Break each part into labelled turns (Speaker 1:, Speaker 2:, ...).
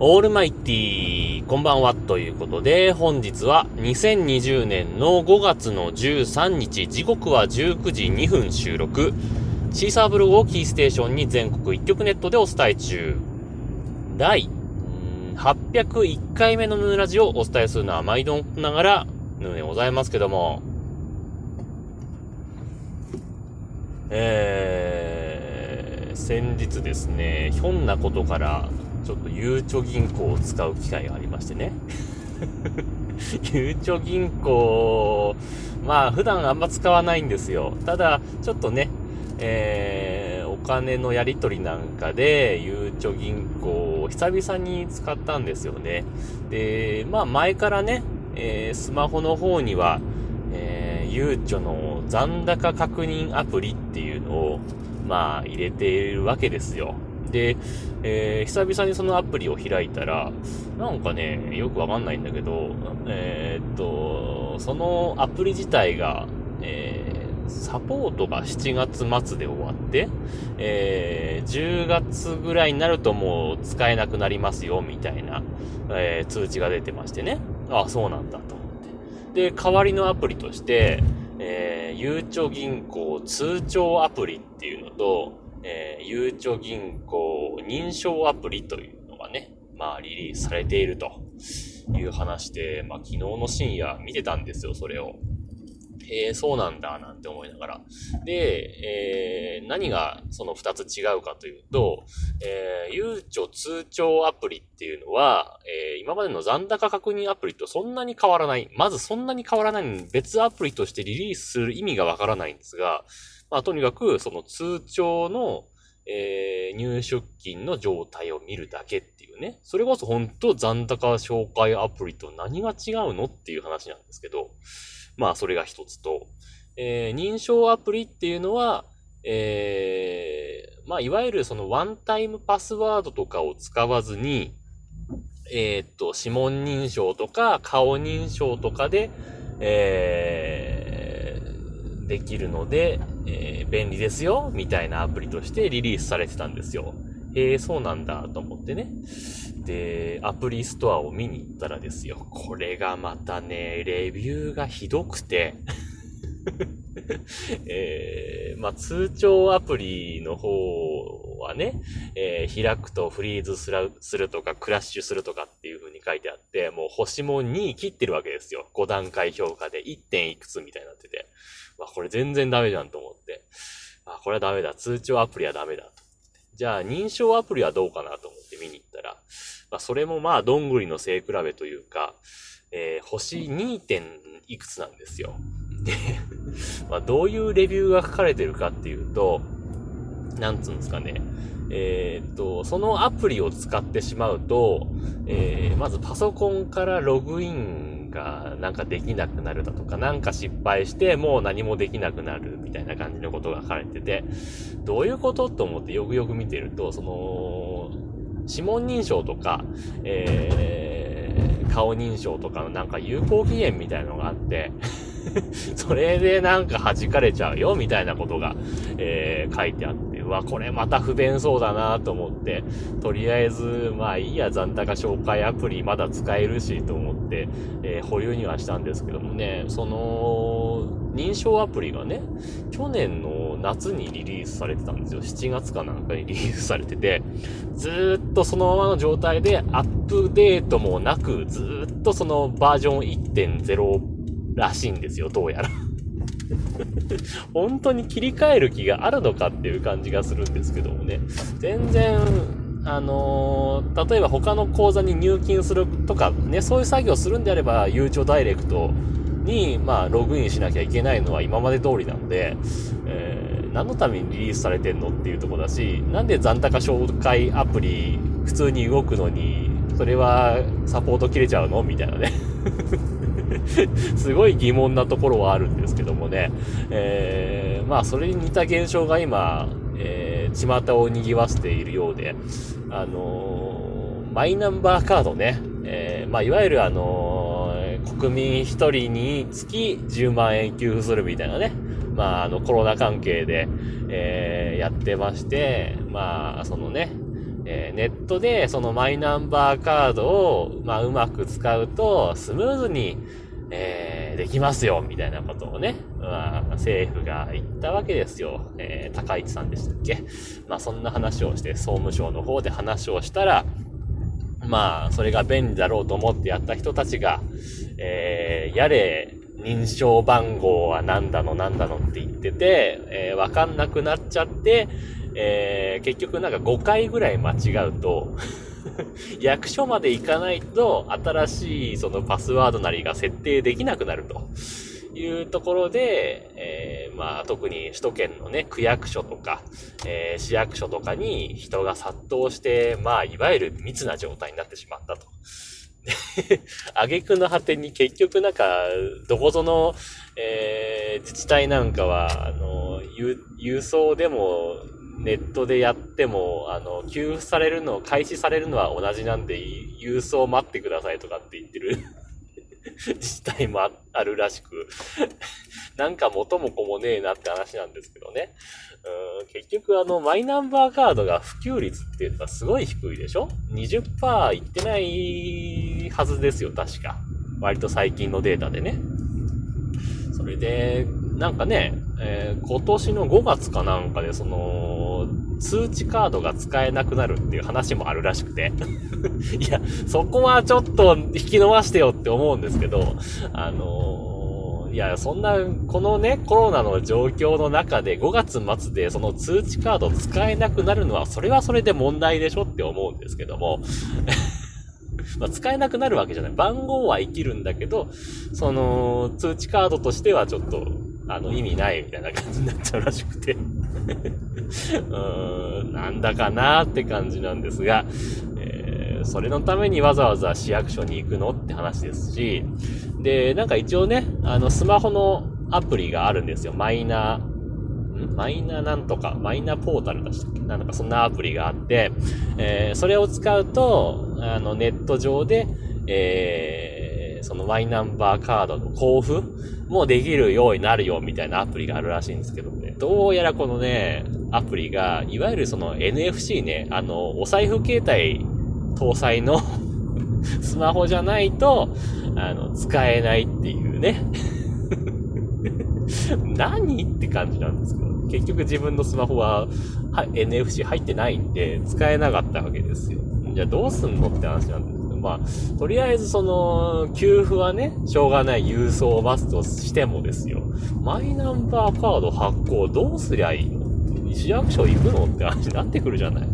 Speaker 1: オールマイティー、こんばんは、ということで、本日は2020年の5月の13日、時刻は19時2分収録、シーサーブログをキーステーションに全国一曲ネットでお伝え中、第801回目のヌーラジをお伝えするのは毎度ながら、ヌーでございますけども、えー、先日ですね、ひょんなことから、ちょっとゆうちょ銀行を使う機会がありましてね。ゆうちょ銀行、まあ普段あんま使わないんですよ。ただ、ちょっとね、えー、お金のやり取りなんかで、ゆうちょ銀行を久々に使ったんですよね。で、まあ前からね、えー、スマホの方には、えー、ゆうちょの残高確認アプリっていうのを、まあ入れているわけですよ。で、えー、久々にそのアプリを開いたら、なんかね、よくわかんないんだけど、えー、っと、そのアプリ自体が、えー、サポートが7月末で終わって、え、10月ぐらいになるともう使えなくなりますよ、みたいな、え、通知が出てましてね。あ、そうなんだと思って。で、代わりのアプリとして、え、ゆうちょ銀行通帳アプリっていうのと、えー、ゆうちょ銀行認証アプリというのがね、まあリリースされているという話で、まあ昨日の深夜見てたんですよ、それを。えー、そうなんだ、なんて思いながら。で、えー、何がその二つ違うかというと、えー、ゆうちょ通帳アプリっていうのは、えー、今までの残高確認アプリとそんなに変わらない。まずそんなに変わらないのに別アプリとしてリリースする意味がわからないんですが、まあ、とにかく、その通帳の、えー、入出金の状態を見るだけっていうね。それこそ本当残高紹介アプリと何が違うのっていう話なんですけど、まあそれが一つと、えー、認証アプリっていうのは、えー、まあいわゆるそのワンタイムパスワードとかを使わずに、えー、っと、指紋認証とか顔認証とかで、えー、できるので、えー、便利ですよ、みたいなアプリとしてリリースされてたんですよ。へえ、そうなんだ、と思ってね。で、アプリストアを見に行ったらですよ。これがまたね、レビューがひどくて えー、まあ、通帳アプリの方はね、えー、開くとフリーズするするとか、クラッシュするとかっていう風に書いてあって、もう星も2切ってるわけですよ。5段階評価で 1. 点いくつみたいになってて。まあ、これ全然ダメじゃんと思って。あ、これはダメだ。通帳アプリはダメだと。じゃあ、認証アプリはどうかなと思って見に行ったら、まあ、それもまあ、どんぐりの背比べというか、えー、星 2. 点いくつなんですよ。で、まあ、どういうレビューが書かれてるかっていうと、なんつうんですかね。えー、っと、そのアプリを使ってしまうと、えー、まずパソコンからログインがなんかできなくなるだとか、なんか失敗してもう何もできなくなるみたいな感じのことが書かれてて、どういうことと思ってよくよく見てると、その、指紋認証とか、えー、顔認証とかのなんか有効期限みたいなのがあって それでなんか弾かれちゃうよみたいなことが、えー、書いてあって、うわ、これまた不便そうだなと思って、とりあえず、まあいいや、残高紹介アプリまだ使えるしと思って、えー、保有にはしたんですけどもね、その、認証アプリがね、去年の夏にリリースされてたんですよ。7月かなんかにリリースされてて、ずーっとそのままの状態でアップデートもなく、ずーっとそのバージョン1.0らしいんですよ、どうやら 本当に切り替える気があるのかっていう感じがするんですけどもね。全然、あのー、例えば他の口座に入金するとかね、そういう作業するんであれば、ゆうちょダイレクトに、まあ、ログインしなきゃいけないのは今まで通りなので、えー、何のためにリリースされてんのっていうとこだし、なんで残高紹介アプリ普通に動くのに、それはサポート切れちゃうのみたいなね すごい疑問なところはあるんですけどもね。えー、まあ、それに似た現象が今、えー、巷を賑わせているようで、あのー、マイナンバーカードね、えー、まあ、いわゆるあのー、国民一人につき10万円給付するみたいなね、まあ、あの、コロナ関係で、えー、やってまして、まあ、そのね、ネットでそのマイナンバーカードを、まあ、うまく使うと、スムーズに、えー、できますよ、みたいなことをね、まあ、政府が言ったわけですよ。えー、高市さんでしたっけ？まあ、そんな話をして、総務省の方で話をしたら、まあ、それが便利だろうと思ってやった人たちが、えー、やれ、認証番号は何だの何だのって言ってて、えー、わかんなくなっちゃって、えー、結局なんか5回ぐらい間違うと 役所まで行かないと新しいそのパスワードなりが設定できなくなると。いうところで、えー、まあ、特に首都圏のね、区役所とか、えー、市役所とかに人が殺到して、まあ、いわゆる密な状態になってしまったと。挙句の果てに結局なんか、どこぞの、えー、自治体なんかは、あの、郵送でも、ネットでやっても、あの、給付されるの、開始されるのは同じなんで、郵送待ってくださいとかって言ってる自治体もあるらしく なんか元も子もねえなって話なんですけどね。うん結局あの、マイナンバーカードが普及率って言ったらすごい低いでしょ ?20% いってないはずですよ、確か。割と最近のデータでね。それで、なんかね、えー、今年の5月かなんかで、その、通知カードが使えなくなるっていう話もあるらしくて。いや、そこはちょっと引き伸ばしてよって思うんですけど、あのー、いや、そんな、このね、コロナの状況の中で5月末でその通知カード使えなくなるのは、それはそれで問題でしょって思うんですけども。ま、使えなくなるわけじゃない。番号は生きるんだけど、その、通知カードとしてはちょっと、あの、意味ないみたいな感じになっちゃうらしくてうーん、なんだかなって感じなんですが、えー、それのためにわざわざ市役所に行くのって話ですし、で、なんか一応ね、あの、スマホのアプリがあるんですよ。マイナー、マイナーなんとか、マイナーポータルでしたっけ？なんかそんなアプリがあって、えー、それを使うと、あの、ネット上で、えー、そのマイナンバーカードの交付もできるようになるよみたいなアプリがあるらしいんですけどね。どうやらこのね、アプリが、いわゆるその NFC ね、あの、お財布携帯搭載の スマホじゃないと、あの、使えないっていうね。何って感じなんですけど、結局自分のスマホは、は NFC 入ってないんで、使えなかったわけですよ。じゃあどうすんのって話なんです、まあ、とりあえずその、給付はね、しょうがない郵送を待つとしてもですよ。マイナンバーカード発行どうすりゃいいの市役所行くのって話になってくるじゃない。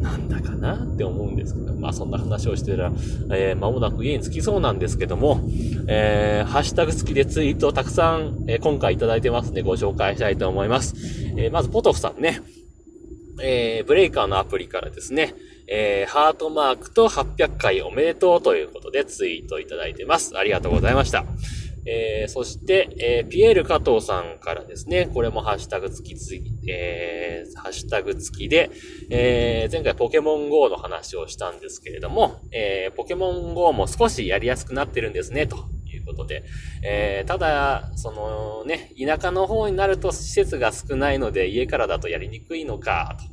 Speaker 1: なんだかなって思うんですけど、まあそんな話をしてたら、えー、間もなく家に着きそうなんですけども、えー、ハッシュタグ付きでツイートをたくさん、えー、今回いただいてますんでご紹介したいと思います。えー、まずポトフさんね、えー、ブレイカーのアプリからですね、えー、ハートマークと800回おめでとうということでツイートいただいてます。ありがとうございました。えー、そして、えー、ピエール加藤さんからですね、これもハッシュタグ付きつ、えー、ハッシュタグ付きで、えー、前回ポケモン GO の話をしたんですけれども、え、ポケモン GO も少しやりやすくなってるんですね、とことで、えー、ただ、そのね、田舎の方になると施設が少ないので家からだとやりにくいのか、と。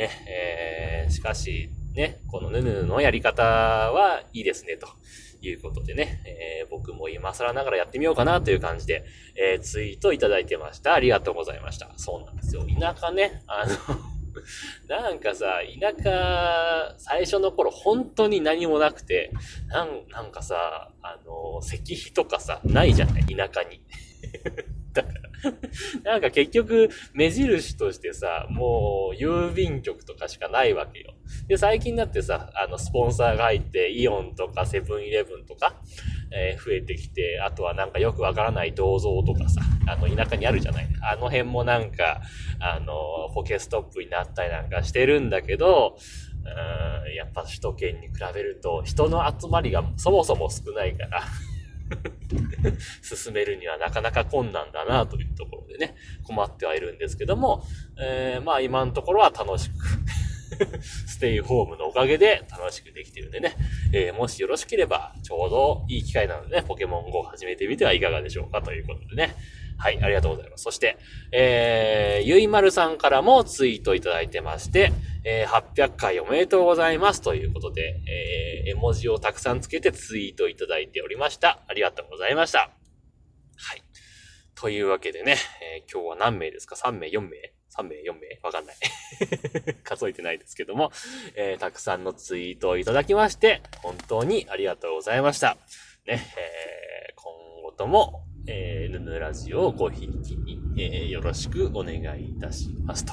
Speaker 1: ね、えー、しかし、ね、このヌヌのやり方はいいですね、ということでね、えー、僕も今更ながらやってみようかなという感じで、えー、ツイートいただいてました。ありがとうございました。そうなんですよ。田舎ね、あの なんかさ、田舎、最初の頃本当に何もなくて、なん、なんかさ、あの、石碑とかさ、ないじゃない田舎に。だから。なんか結局、目印としてさ、もう、郵便局とかしかないわけよ。で、最近だってさ、あの、スポンサーが入って、イオンとかセブンイレブンとか、えー、増えてきて、あとはなんかよくわからない銅像とかさ、あの、田舎にあるじゃない。あの辺もなんか、あの、ポケストップになったりなんかしてるんだけど、うん、やっぱ首都圏に比べると、人の集まりがそもそも少ないから。進めるにはなかなか困難だなというところでね、困ってはいるんですけども、えー、まあ今のところは楽しくステイホームのおかげで楽しくできてるんでね、えー、もしよろしければちょうどいい機会なのでね、ポケモン GO 始めてみてはいかがでしょうかということでね。はい、ありがとうございます。そして、えー、ゆいまるさんからもツイートいただいてまして、えー、800回おめでとうございますということで、えー、絵文字をたくさんつけてツイートいただいておりました。ありがとうございました。はい。というわけでね、えー、今日は何名ですか ?3 名、4名 ?3 名、4名？わかんない 数えてないですけども、えー、たくさんのツイートをいただきまして、本当にありがとうございました。ね、えー、今後とも、えー、ヌヌラジオをごひいきに、えー、よろしくお願いいたしますと。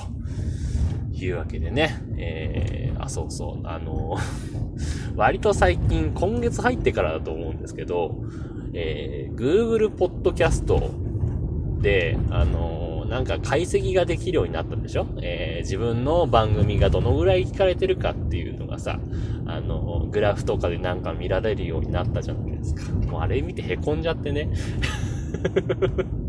Speaker 1: いうわけでね、えー、あ、そうそう、あの 割と最近、今月入ってからだと思うんですけど、えー、Google Podcast で、あのなんか解析ができるようになったんでしょ？えー、自分の番組がどのぐらい聞かれてるかっていうのがさ、あのグラフとかでなんか見られるようになったじゃないですか。もうあれ見て凹んじゃってね。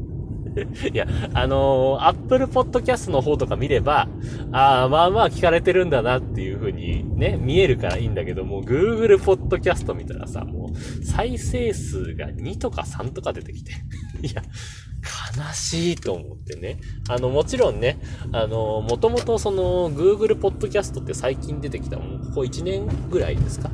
Speaker 1: いや、あのー、Apple Podcast の方とか見れば、ああ、まあまあ聞かれてるんだなっていう風にね、見えるからいいんだけども、Google Podcast 見たらさ、もう、再生数が2とか3とか出てきて。いや、悲しいと思ってね。あの、もちろんね、あの、もともとその、Google Podcast って最近出てきた、もうここ1年ぐらいですか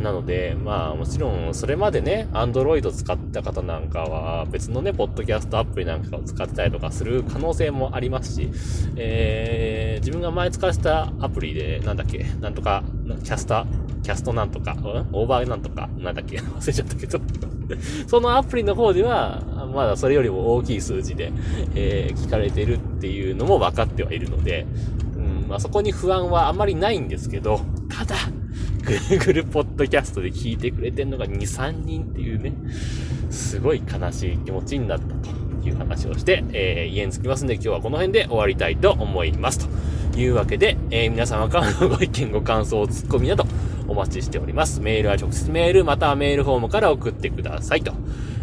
Speaker 1: なので、まあ、もちろん、それまでね、Android 使った方なんかは、別のね、ポッドキャストアプリなんかを使ってたりとかする可能性もありますし、えー、自分が前使ってたアプリで、なんだっけ、なんとか、キャスター、キャストなんとか、オーバーなんとか、なんだっけ、忘れちゃったけど。そのアプリの方では、まだそれよりも大きい数字で、えー、聞かれてるっていうのも分かってはいるので、うん、まあ、そこに不安はあまりないんですけど、ただ、Google Podcast で聞いてくれてんのが2、3人っていうね、すごい悲しい気持ちになったという話をして、えー、家に着きますんで今日はこの辺で終わりたいと思います。というわけで、えー、皆様からのご意見、ご感想、ツッコミなどお待ちしております。メールは直接メール、またはメールフォームから送ってくださいと。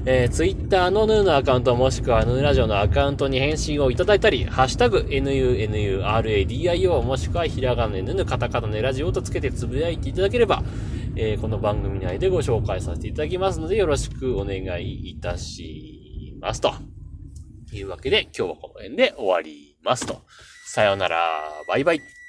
Speaker 1: えー、ツイッターのヌーのアカウントもしくはヌーラジオのアカウントに返信をいただいたり、ハッシュタグ NUNURADIO もしくはひらがなヌヌカタカナネラジオとつけてつぶやいていただければ、えー、この番組内でご紹介させていただきますのでよろしくお願いいたしますと。いうわけで今日はこの辺で終わりますと。さようなら。バイバイ。